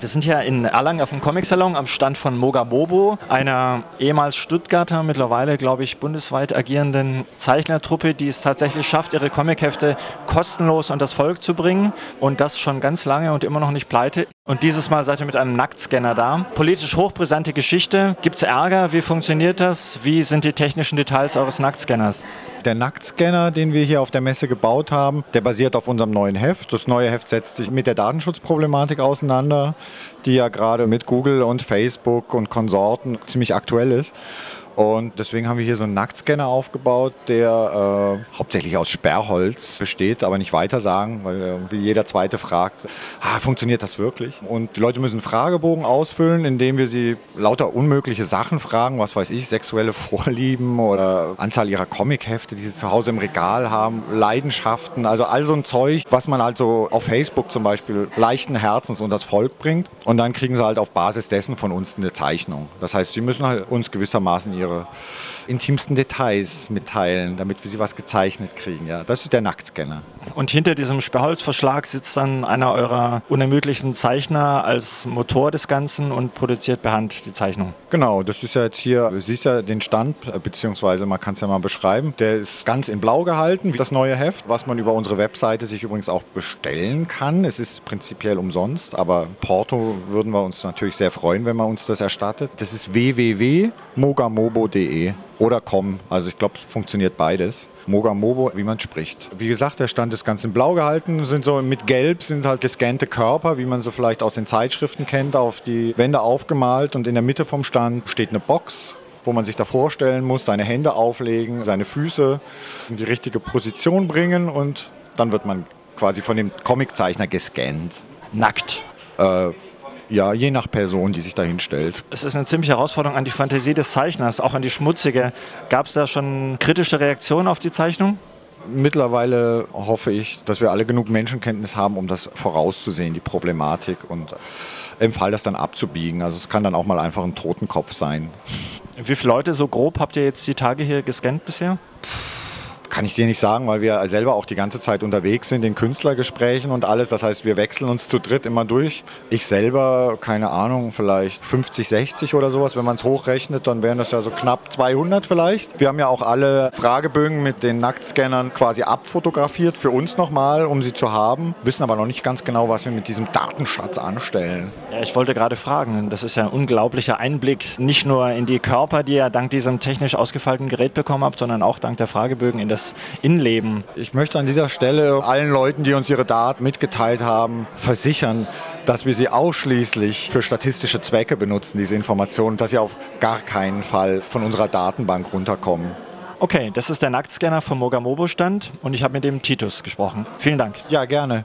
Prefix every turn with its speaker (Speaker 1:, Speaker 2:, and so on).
Speaker 1: Wir sind hier in Erlangen auf dem Comic-Salon am Stand von Mogamobo, einer ehemals Stuttgarter, mittlerweile, glaube ich, bundesweit agierenden Zeichnertruppe, die es tatsächlich schafft, ihre Comichefte kostenlos unter das Volk zu bringen und das schon ganz lange und immer noch nicht pleite. Und dieses Mal seid ihr mit einem Nacktscanner da. Politisch hochbrisante Geschichte. Gibt es Ärger? Wie funktioniert das? Wie sind die technischen Details eures Nacktscanners?
Speaker 2: Der Nacktscanner, den wir hier auf der Messe gebaut haben, der basiert auf unserem neuen Heft. Das neue Heft setzt sich mit der Datenschutzproblematik auseinander, die ja gerade mit Google und Facebook und Konsorten ziemlich aktuell ist. Und deswegen haben wir hier so einen Nacktscanner aufgebaut, der äh, hauptsächlich aus Sperrholz besteht, aber nicht weiter sagen, weil irgendwie jeder zweite fragt, ah, funktioniert das wirklich? Und die Leute müssen einen Fragebogen ausfüllen, indem wir sie lauter unmögliche Sachen fragen, was weiß ich, sexuelle Vorlieben oder Anzahl ihrer Comichefte, die sie zu Hause im Regal haben, Leidenschaften, also all so ein Zeug, was man also auf Facebook zum Beispiel leichten Herzens unter das Volk bringt. Und dann kriegen sie halt auf Basis dessen von uns eine Zeichnung. Das heißt, sie müssen halt uns gewissermaßen ihre intimsten Details mitteilen, damit wir sie was gezeichnet kriegen. Ja, das ist der Nacktscanner.
Speaker 1: Und hinter diesem Sperrholzverschlag sitzt dann einer eurer unermüdlichen Zeichner als Motor des Ganzen und produziert per Hand die Zeichnung.
Speaker 2: Genau, das ist ja jetzt hier, du siehst ja den Stand, beziehungsweise man kann es ja mal beschreiben. Der ist ganz in blau gehalten, wie das neue Heft, was man über unsere Webseite sich übrigens auch bestellen kann. Es ist prinzipiell umsonst, aber Porto würden wir uns natürlich sehr freuen, wenn man uns das erstattet. Das ist www.mogamobo.de oder com. Also ich glaube, es funktioniert beides. Mogamobo, wie man spricht. Wie gesagt, der Stand ist ganz in blau gehalten, sind so mit gelb sind halt gescannte Körper, wie man sie vielleicht aus den Zeitschriften kennt, auf die Wände aufgemalt und in der Mitte vom Stand steht eine Box, wo man sich da vorstellen muss, seine Hände auflegen, seine Füße in die richtige Position bringen und dann wird man quasi von dem Comiczeichner gescannt.
Speaker 1: Nackt.
Speaker 2: Äh, ja, je nach Person, die sich dahin stellt.
Speaker 1: Es ist eine ziemliche Herausforderung an die Fantasie des Zeichners, auch an die schmutzige. Gab es da schon kritische Reaktionen auf die Zeichnung?
Speaker 2: Mittlerweile hoffe ich, dass wir alle genug Menschenkenntnis haben, um das vorauszusehen, die Problematik und im Fall das dann abzubiegen. Also es kann dann auch mal einfach ein Totenkopf sein.
Speaker 1: Wie viele Leute so grob habt ihr jetzt die Tage hier gescannt bisher?
Speaker 2: Kann ich dir nicht sagen, weil wir selber auch die ganze Zeit unterwegs sind in Künstlergesprächen und alles. Das heißt, wir wechseln uns zu dritt immer durch. Ich selber, keine Ahnung, vielleicht 50, 60 oder sowas. Wenn man es hochrechnet, dann wären das ja so knapp 200 vielleicht. Wir haben ja auch alle Fragebögen mit den Nacktscannern quasi abfotografiert für uns nochmal, um sie zu haben. Wissen aber noch nicht ganz genau, was wir mit diesem Datenschatz anstellen.
Speaker 1: Ja, ich wollte gerade fragen, das ist ja ein unglaublicher Einblick, nicht nur in die Körper, die ihr dank diesem technisch ausgefeilten Gerät bekommen habt, sondern auch dank der Fragebögen in das das Innenleben.
Speaker 2: Ich möchte an dieser Stelle allen Leuten, die uns ihre Daten mitgeteilt haben, versichern, dass wir sie ausschließlich für statistische Zwecke benutzen, diese Informationen, dass sie auf gar keinen Fall von unserer Datenbank runterkommen.
Speaker 1: Okay, das ist der Nacktscanner vom Mogamobo-Stand und ich habe mit dem Titus gesprochen. Vielen Dank.
Speaker 2: Ja, gerne.